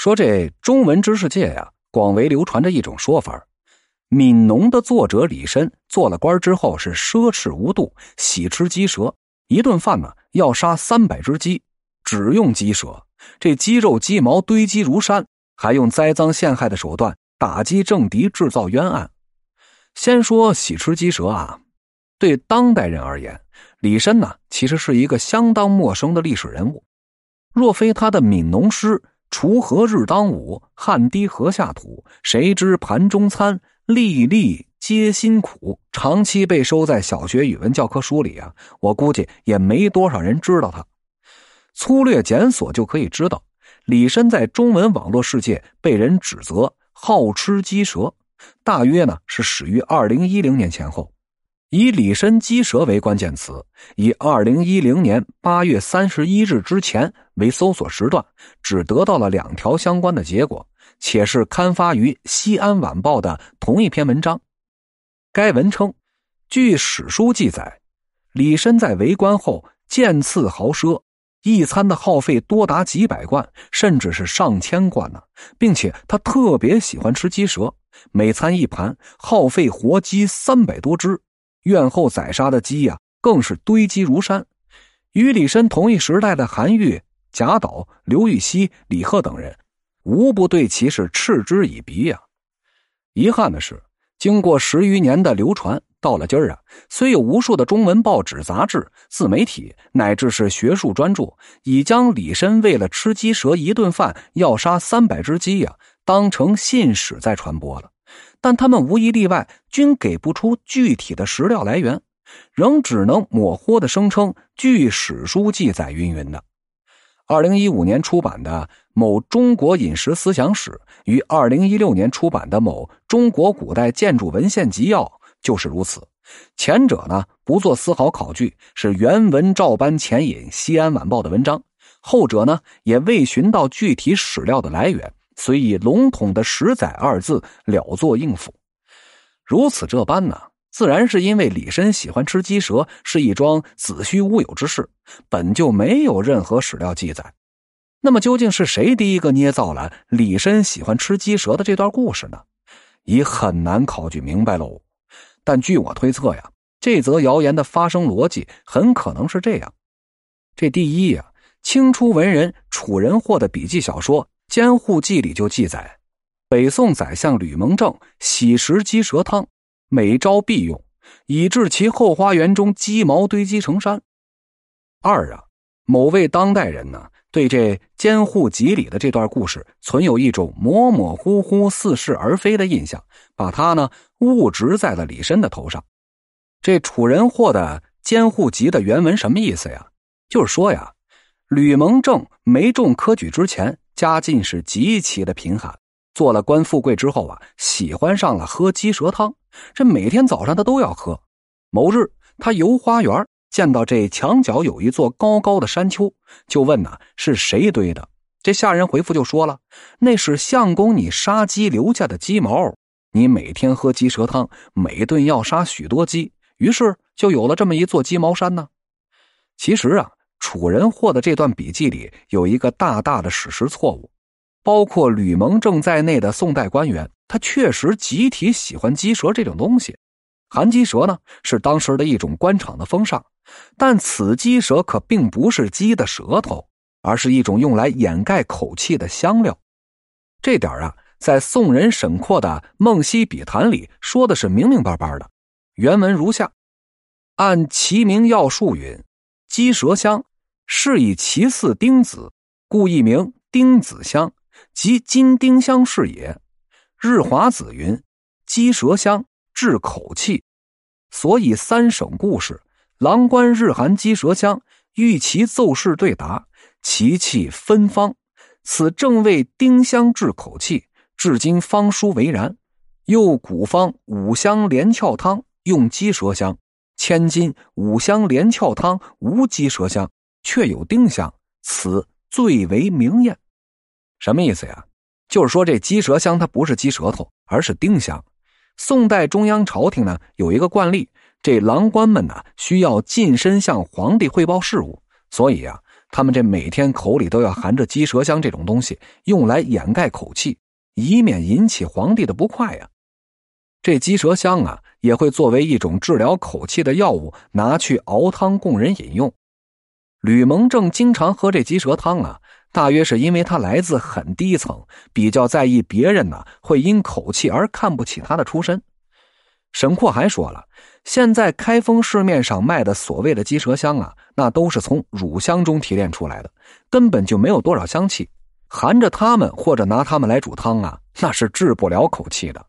说这中文知识界呀，广为流传着一种说法：《悯农》的作者李绅做了官之后是奢侈无度，喜吃鸡舌，一顿饭呢要杀三百只鸡，只用鸡舌，这鸡肉鸡毛堆积如山，还用栽赃陷害的手段打击政敌，制造冤案。先说喜吃鸡舌啊，对当代人而言，李绅呢其实是一个相当陌生的历史人物，若非他的《悯农》诗。锄禾日当午，汗滴禾下土。谁知盘中餐，粒粒皆辛苦。长期被收在小学语文教科书里啊，我估计也没多少人知道他。粗略检索就可以知道，李绅在中文网络世界被人指责好吃鸡舌，大约呢是始于二零一零年前后。以李绅鸡舌为关键词，以二零一零年八月三十一日之前为搜索时段，只得到了两条相关的结果，且是刊发于《西安晚报》的同一篇文章。该文称，据史书记载，李绅在为官后渐次豪奢，一餐的耗费多达几百贯，甚至是上千贯呢，并且他特别喜欢吃鸡舌，每餐一盘，耗费活鸡三百多只。院后宰杀的鸡呀，更是堆积如山。与李绅同一时代的韩愈、贾岛、刘禹锡、李贺等人，无不对其是嗤之以鼻呀。遗憾的是，经过十余年的流传，到了今儿啊，虽有无数的中文报纸、杂志、自媒体，乃至是学术专著，已将李绅为了吃鸡蛇一顿饭要杀三百只鸡呀，当成信史在传播了。但他们无一例外均给不出具体的史料来源，仍只能模糊的声称据史书记载云云的。二零一五年出版的《某中国饮食思想史》与二零一六年出版的《某中国古代建筑文献集要》就是如此。前者呢不做丝毫考据，是原文照搬前引《西安晚报》的文章；后者呢也未寻到具体史料的来源。虽以笼统的“十载”二字了作应付，如此这般呢，自然是因为李绅喜欢吃鸡舌，是一桩子虚乌有之事，本就没有任何史料记载。那么，究竟是谁第一个捏造了李绅喜欢吃鸡舌的这段故事呢？已很难考据明白喽。但据我推测呀，这则谣言的发生逻辑很可能是这样：这第一呀，清初文人楚人获的笔记小说。《监护记》里就记载，北宋宰相吕蒙正喜食鸡舌汤，每朝必用，以致其后花园中鸡毛堆积成山。二啊，某位当代人呢，对这《监护集》里的这段故事存有一种模模糊糊、似是而非的印象，把他呢误植在了李绅的头上。这楚人获的《监护集》的原文什么意思呀？就是说呀，吕蒙正没中科举之前。家境是极其的贫寒，做了官富贵之后啊，喜欢上了喝鸡舌汤，这每天早上他都要喝。某日，他游花园，见到这墙角有一座高高的山丘，就问呐是谁堆的？这下人回复就说了，那是相公你杀鸡留下的鸡毛，你每天喝鸡舌汤，每顿要杀许多鸡，于是就有了这么一座鸡毛山呢。其实啊。楚人获的这段笔记里有一个大大的史实错误，包括吕蒙正在内的宋代官员，他确实集体喜欢鸡舌这种东西。含鸡舌呢是当时的一种官场的风尚，但此鸡舌可并不是鸡的舌头，而是一种用来掩盖口气的香料。这点啊，在宋人沈括的《梦溪笔谈》里说的是明明白白的。原文如下：按其名要术云，鸡舌香。是以其似丁子，故亦名丁子香，即金丁香是也。日华子云：“鸡舌香治口气。”所以三省故事，郎官日含鸡舌香，欲其奏事对答，其气芬芳。此正为丁香治口气，至今方书为然。又古方五香连翘汤用鸡舌香，千金五香连翘汤无鸡舌香。却有丁香，此最为明艳。什么意思呀？就是说这鸡舌香它不是鸡舌头，而是丁香。宋代中央朝廷呢有一个惯例，这郎官们呢需要近身向皇帝汇报事务，所以啊，他们这每天口里都要含着鸡舌香这种东西，用来掩盖口气，以免引起皇帝的不快呀。这鸡舌香啊，也会作为一种治疗口气的药物，拿去熬汤供人饮用。吕蒙正经常喝这鸡舌汤啊，大约是因为他来自很低层，比较在意别人呢会因口气而看不起他的出身。沈括还说了，现在开封市面上卖的所谓的鸡舌香啊，那都是从乳香中提炼出来的，根本就没有多少香气，含着它们或者拿它们来煮汤啊，那是治不了口气的。